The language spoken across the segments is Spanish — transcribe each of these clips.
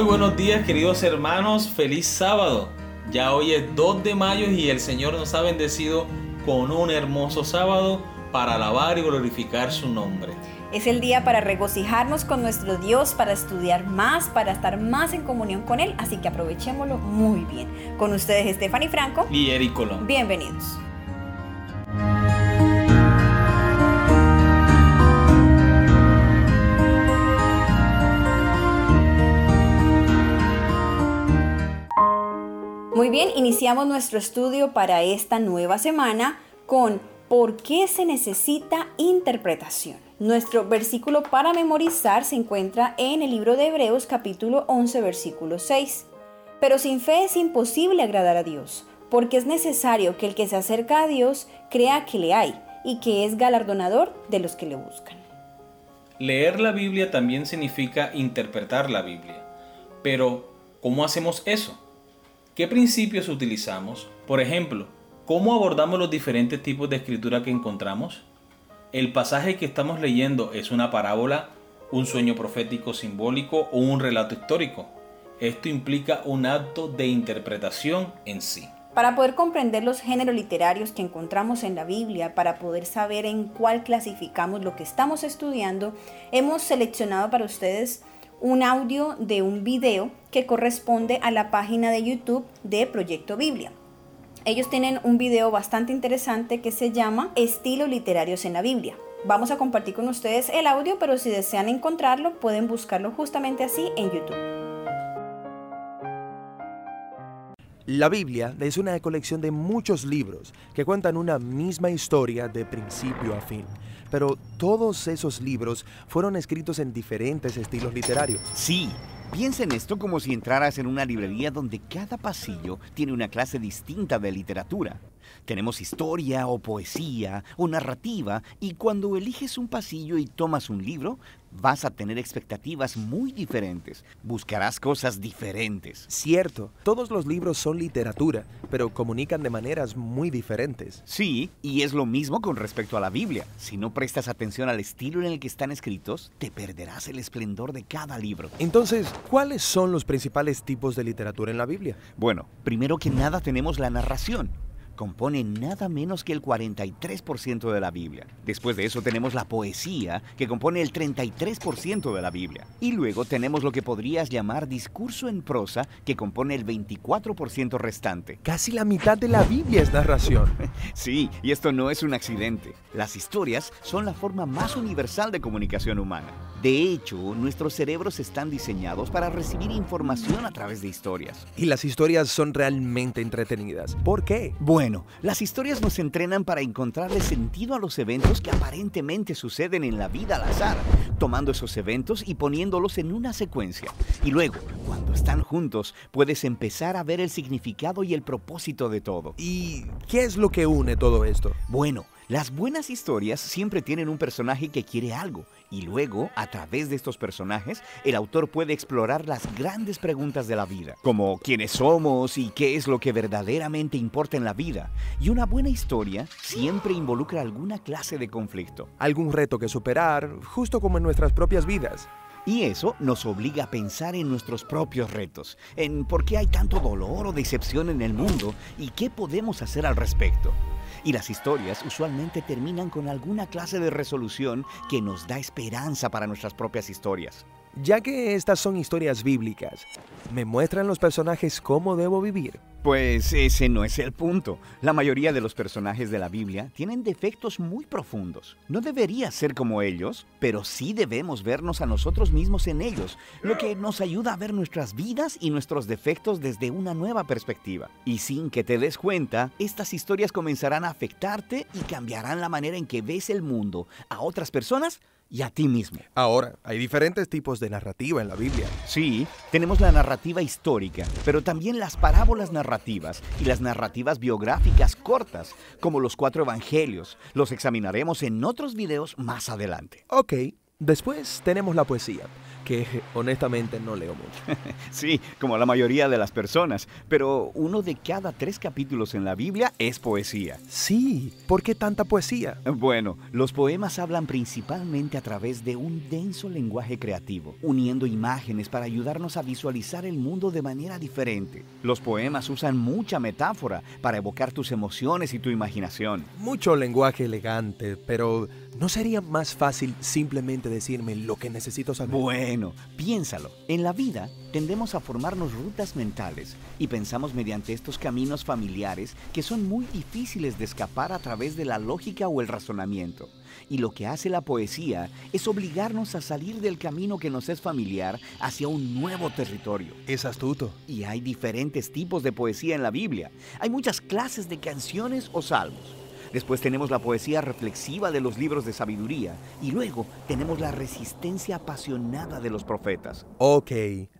Muy buenos días queridos hermanos, feliz sábado. Ya hoy es 2 de mayo y el Señor nos ha bendecido con un hermoso sábado para alabar y glorificar su nombre. Es el día para regocijarnos con nuestro Dios, para estudiar más, para estar más en comunión con Él, así que aprovechémoslo muy bien. Con ustedes Stephanie Franco y Eric Colón. Bienvenidos. Muy bien, iniciamos nuestro estudio para esta nueva semana con ¿Por qué se necesita interpretación? Nuestro versículo para memorizar se encuentra en el libro de Hebreos capítulo 11 versículo 6. Pero sin fe es imposible agradar a Dios, porque es necesario que el que se acerca a Dios crea que le hay y que es galardonador de los que le buscan. Leer la Biblia también significa interpretar la Biblia. Pero, ¿cómo hacemos eso? ¿Qué principios utilizamos? Por ejemplo, ¿cómo abordamos los diferentes tipos de escritura que encontramos? ¿El pasaje que estamos leyendo es una parábola, un sueño profético simbólico o un relato histórico? Esto implica un acto de interpretación en sí. Para poder comprender los géneros literarios que encontramos en la Biblia, para poder saber en cuál clasificamos lo que estamos estudiando, hemos seleccionado para ustedes un audio de un video que corresponde a la página de YouTube de Proyecto Biblia. Ellos tienen un video bastante interesante que se llama Estilos literarios en la Biblia. Vamos a compartir con ustedes el audio, pero si desean encontrarlo, pueden buscarlo justamente así en YouTube. La Biblia es una colección de muchos libros que cuentan una misma historia de principio a fin pero todos esos libros fueron escritos en diferentes estilos literarios. Sí, piensa en esto como si entraras en una librería donde cada pasillo tiene una clase distinta de literatura. Tenemos historia o poesía o narrativa y cuando eliges un pasillo y tomas un libro, vas a tener expectativas muy diferentes. Buscarás cosas diferentes. Cierto, todos los libros son literatura, pero comunican de maneras muy diferentes. Sí, y es lo mismo con respecto a la Biblia. Si no prestas atención al estilo en el que están escritos, te perderás el esplendor de cada libro. Entonces, ¿cuáles son los principales tipos de literatura en la Biblia? Bueno, primero que nada tenemos la narración compone nada menos que el 43% de la Biblia. Después de eso tenemos la poesía, que compone el 33% de la Biblia. Y luego tenemos lo que podrías llamar discurso en prosa, que compone el 24% restante. Casi la mitad de la Biblia es narración. sí, y esto no es un accidente. Las historias son la forma más universal de comunicación humana. De hecho, nuestros cerebros están diseñados para recibir información a través de historias. Y las historias son realmente entretenidas. ¿Por qué? Bueno, las historias nos entrenan para encontrarle sentido a los eventos que aparentemente suceden en la vida al azar, tomando esos eventos y poniéndolos en una secuencia. Y luego, cuando están juntos, puedes empezar a ver el significado y el propósito de todo. ¿Y qué es lo que une todo esto? Bueno, las buenas historias siempre tienen un personaje que quiere algo y luego, a través de estos personajes, el autor puede explorar las grandes preguntas de la vida, como quiénes somos y qué es lo que verdaderamente importa en la vida. Y una buena historia siempre involucra alguna clase de conflicto. Algún reto que superar, justo como en nuestras propias vidas. Y eso nos obliga a pensar en nuestros propios retos, en por qué hay tanto dolor o decepción en el mundo y qué podemos hacer al respecto. Y las historias usualmente terminan con alguna clase de resolución que nos da esperanza para nuestras propias historias. Ya que estas son historias bíblicas, ¿me muestran los personajes cómo debo vivir? Pues ese no es el punto. La mayoría de los personajes de la Biblia tienen defectos muy profundos. No debería ser como ellos, pero sí debemos vernos a nosotros mismos en ellos, lo que nos ayuda a ver nuestras vidas y nuestros defectos desde una nueva perspectiva. Y sin que te des cuenta, estas historias comenzarán a afectarte y cambiarán la manera en que ves el mundo a otras personas y a ti mismo. Ahora, hay diferentes tipos de narrativa en la Biblia. Sí, tenemos la narrativa histórica, pero también las parábolas narrativas y las narrativas biográficas cortas, como los cuatro evangelios. Los examinaremos en otros videos más adelante. Ok, después tenemos la poesía. Que honestamente no leo mucho. sí, como la mayoría de las personas, pero uno de cada tres capítulos en la Biblia es poesía. Sí, ¿por qué tanta poesía? Bueno, los poemas hablan principalmente a través de un denso lenguaje creativo, uniendo imágenes para ayudarnos a visualizar el mundo de manera diferente. Los poemas usan mucha metáfora para evocar tus emociones y tu imaginación. Mucho lenguaje elegante, pero ¿no sería más fácil simplemente decirme lo que necesito saber? Bueno, piénsalo. En la vida tendemos a formarnos rutas mentales y pensamos mediante estos caminos familiares que son muy difíciles de escapar a través de la lógica o el razonamiento. Y lo que hace la poesía es obligarnos a salir del camino que nos es familiar hacia un nuevo territorio. Es astuto. Y hay diferentes tipos de poesía en la Biblia. Hay muchas clases de canciones o salmos. Después tenemos la poesía reflexiva de los libros de sabiduría. Y luego tenemos la resistencia apasionada de los profetas. Ok.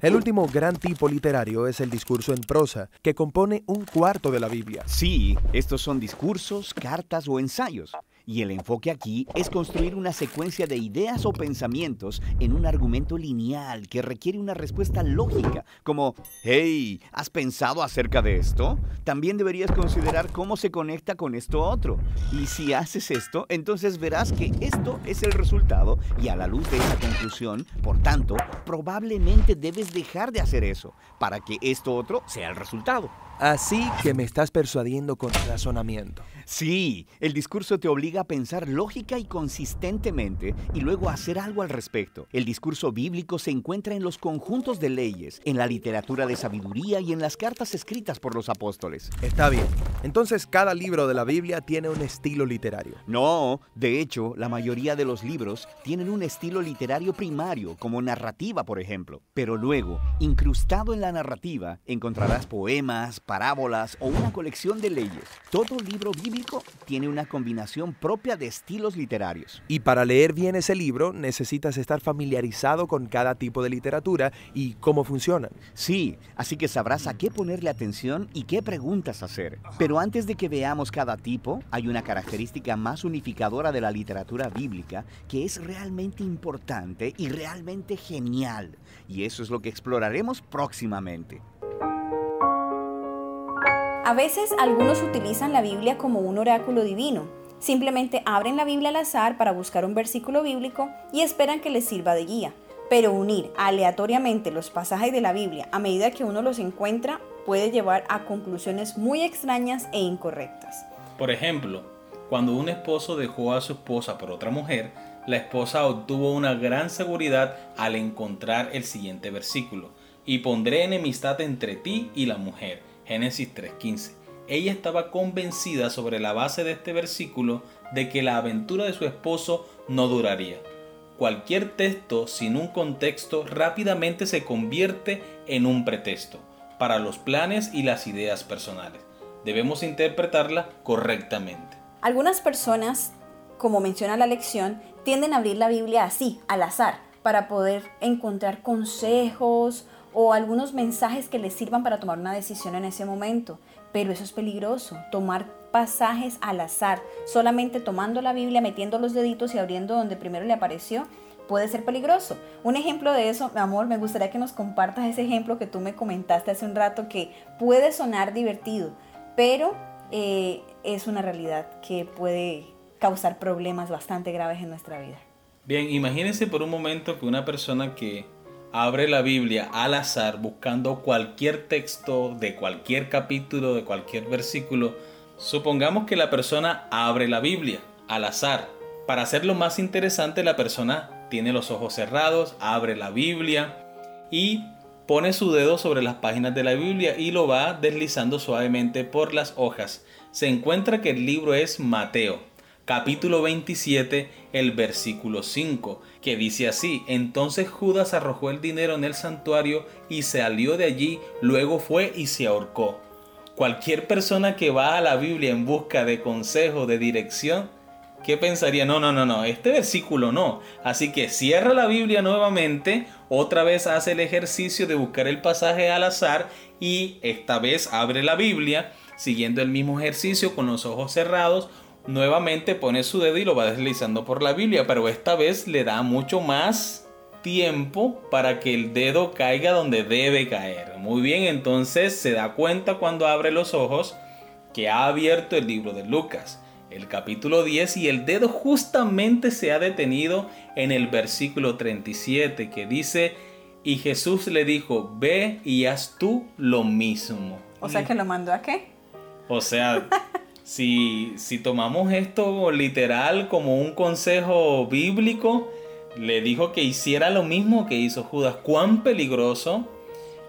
El último gran tipo literario es el discurso en prosa, que compone un cuarto de la Biblia. Sí, estos son discursos, cartas o ensayos. Y el enfoque aquí es construir una secuencia de ideas o pensamientos en un argumento lineal que requiere una respuesta lógica, como, hey, ¿has pensado acerca de esto? También deberías considerar cómo se conecta con esto otro. Y si haces esto, entonces verás que esto es el resultado y a la luz de esa conclusión, por tanto, probablemente debes dejar de hacer eso para que esto otro sea el resultado. Así que me estás persuadiendo con razonamiento. Sí, el discurso te obliga a pensar lógica y consistentemente y luego a hacer algo al respecto. El discurso bíblico se encuentra en los conjuntos de leyes, en la literatura de sabiduría y en las cartas escritas por los apóstoles. Está bien. Entonces cada libro de la Biblia tiene un estilo literario. No, de hecho, la mayoría de los libros tienen un estilo literario primario, como narrativa, por ejemplo. Pero luego, incrustado en la narrativa, encontrarás poemas, parábolas o una colección de leyes. Todo libro bíblico tiene una combinación propia de estilos literarios. Y para leer bien ese libro necesitas estar familiarizado con cada tipo de literatura y cómo funcionan. Sí, así que sabrás a qué ponerle atención y qué preguntas hacer. Pero antes de que veamos cada tipo, hay una característica más unificadora de la literatura bíblica que es realmente importante y realmente genial. Y eso es lo que exploraremos próximamente. A veces algunos utilizan la Biblia como un oráculo divino. Simplemente abren la Biblia al azar para buscar un versículo bíblico y esperan que les sirva de guía. Pero unir aleatoriamente los pasajes de la Biblia a medida que uno los encuentra puede llevar a conclusiones muy extrañas e incorrectas. Por ejemplo, cuando un esposo dejó a su esposa por otra mujer, la esposa obtuvo una gran seguridad al encontrar el siguiente versículo. Y pondré enemistad entre ti y la mujer Génesis 3.15. Ella estaba convencida sobre la base de este versículo de que la aventura de su esposo no duraría. Cualquier texto sin un contexto rápidamente se convierte en un pretexto para los planes y las ideas personales. Debemos interpretarla correctamente. Algunas personas, como menciona la lección, tienden a abrir la Biblia así, al azar, para poder encontrar consejos o algunos mensajes que les sirvan para tomar una decisión en ese momento. Pero eso es peligroso, tomar pasajes al azar, solamente tomando la Biblia, metiendo los deditos y abriendo donde primero le apareció, puede ser peligroso. Un ejemplo de eso, mi amor, me gustaría que nos compartas ese ejemplo que tú me comentaste hace un rato que puede sonar divertido, pero eh, es una realidad que puede causar problemas bastante graves en nuestra vida. Bien, imagínense por un momento que una persona que abre la Biblia al azar buscando cualquier texto de cualquier capítulo, de cualquier versículo, supongamos que la persona abre la Biblia al azar. Para hacerlo más interesante, la persona tiene los ojos cerrados, abre la Biblia y pone su dedo sobre las páginas de la Biblia y lo va deslizando suavemente por las hojas. Se encuentra que el libro es Mateo capítulo 27, el versículo 5, que dice así, entonces Judas arrojó el dinero en el santuario y salió de allí, luego fue y se ahorcó. Cualquier persona que va a la Biblia en busca de consejo, de dirección, ¿qué pensaría? No, no, no, no, este versículo no. Así que cierra la Biblia nuevamente, otra vez hace el ejercicio de buscar el pasaje al azar y esta vez abre la Biblia, siguiendo el mismo ejercicio con los ojos cerrados, nuevamente pone su dedo y lo va deslizando por la Biblia, pero esta vez le da mucho más tiempo para que el dedo caiga donde debe caer. Muy bien, entonces se da cuenta cuando abre los ojos que ha abierto el libro de Lucas, el capítulo 10, y el dedo justamente se ha detenido en el versículo 37 que dice, y Jesús le dijo, ve y haz tú lo mismo. O sea que lo mandó a qué? O sea, si, tomamos esto literal como un consejo bíblico, le dijo que hiciera lo mismo que hizo Judas. ¿Cuán peligroso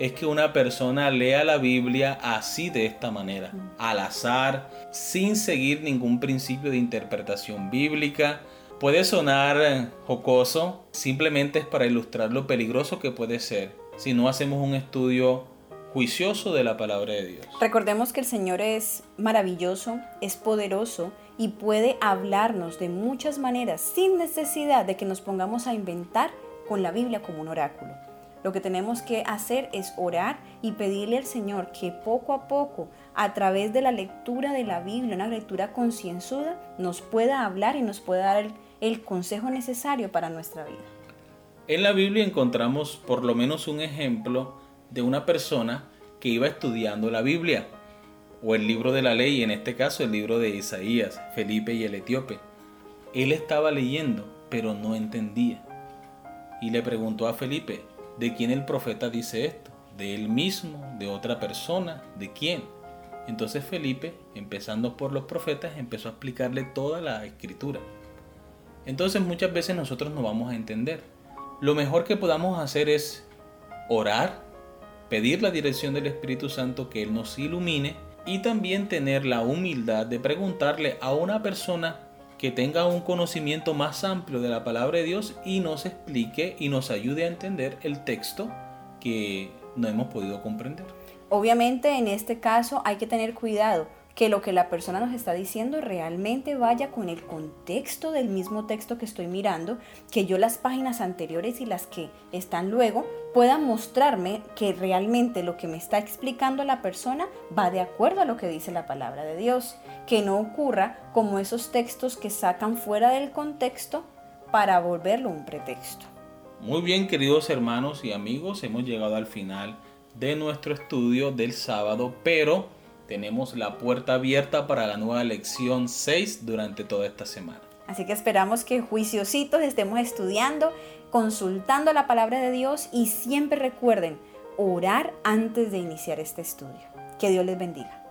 es que una persona lea la Biblia así de esta manera, al azar, sin seguir ningún principio de interpretación bíblica? Puede sonar jocoso, simplemente es para ilustrar lo peligroso que puede ser si no hacemos un estudio juicioso de la palabra de Dios. Recordemos que el Señor es maravilloso, es poderoso y puede hablarnos de muchas maneras sin necesidad de que nos pongamos a inventar con la Biblia como un oráculo. Lo que tenemos que hacer es orar y pedirle al Señor que poco a poco, a través de la lectura de la Biblia, una lectura concienzuda, nos pueda hablar y nos pueda dar el, el consejo necesario para nuestra vida. En la Biblia encontramos por lo menos un ejemplo de una persona que iba estudiando la Biblia o el libro de la ley, en este caso el libro de Isaías, Felipe y el etíope. Él estaba leyendo, pero no entendía. Y le preguntó a Felipe, ¿de quién el profeta dice esto? ¿De él mismo? ¿De otra persona? ¿De quién? Entonces Felipe, empezando por los profetas, empezó a explicarle toda la escritura. Entonces muchas veces nosotros no vamos a entender. Lo mejor que podamos hacer es orar, pedir la dirección del Espíritu Santo que Él nos ilumine y también tener la humildad de preguntarle a una persona que tenga un conocimiento más amplio de la palabra de Dios y nos explique y nos ayude a entender el texto que no hemos podido comprender. Obviamente en este caso hay que tener cuidado que lo que la persona nos está diciendo realmente vaya con el contexto del mismo texto que estoy mirando, que yo las páginas anteriores y las que están luego puedan mostrarme que realmente lo que me está explicando la persona va de acuerdo a lo que dice la palabra de Dios, que no ocurra como esos textos que sacan fuera del contexto para volverlo un pretexto. Muy bien, queridos hermanos y amigos, hemos llegado al final de nuestro estudio del sábado, pero tenemos la puerta abierta para la nueva lección 6 durante toda esta semana. Así que esperamos que juiciositos estemos estudiando, consultando la palabra de Dios y siempre recuerden orar antes de iniciar este estudio. Que Dios les bendiga.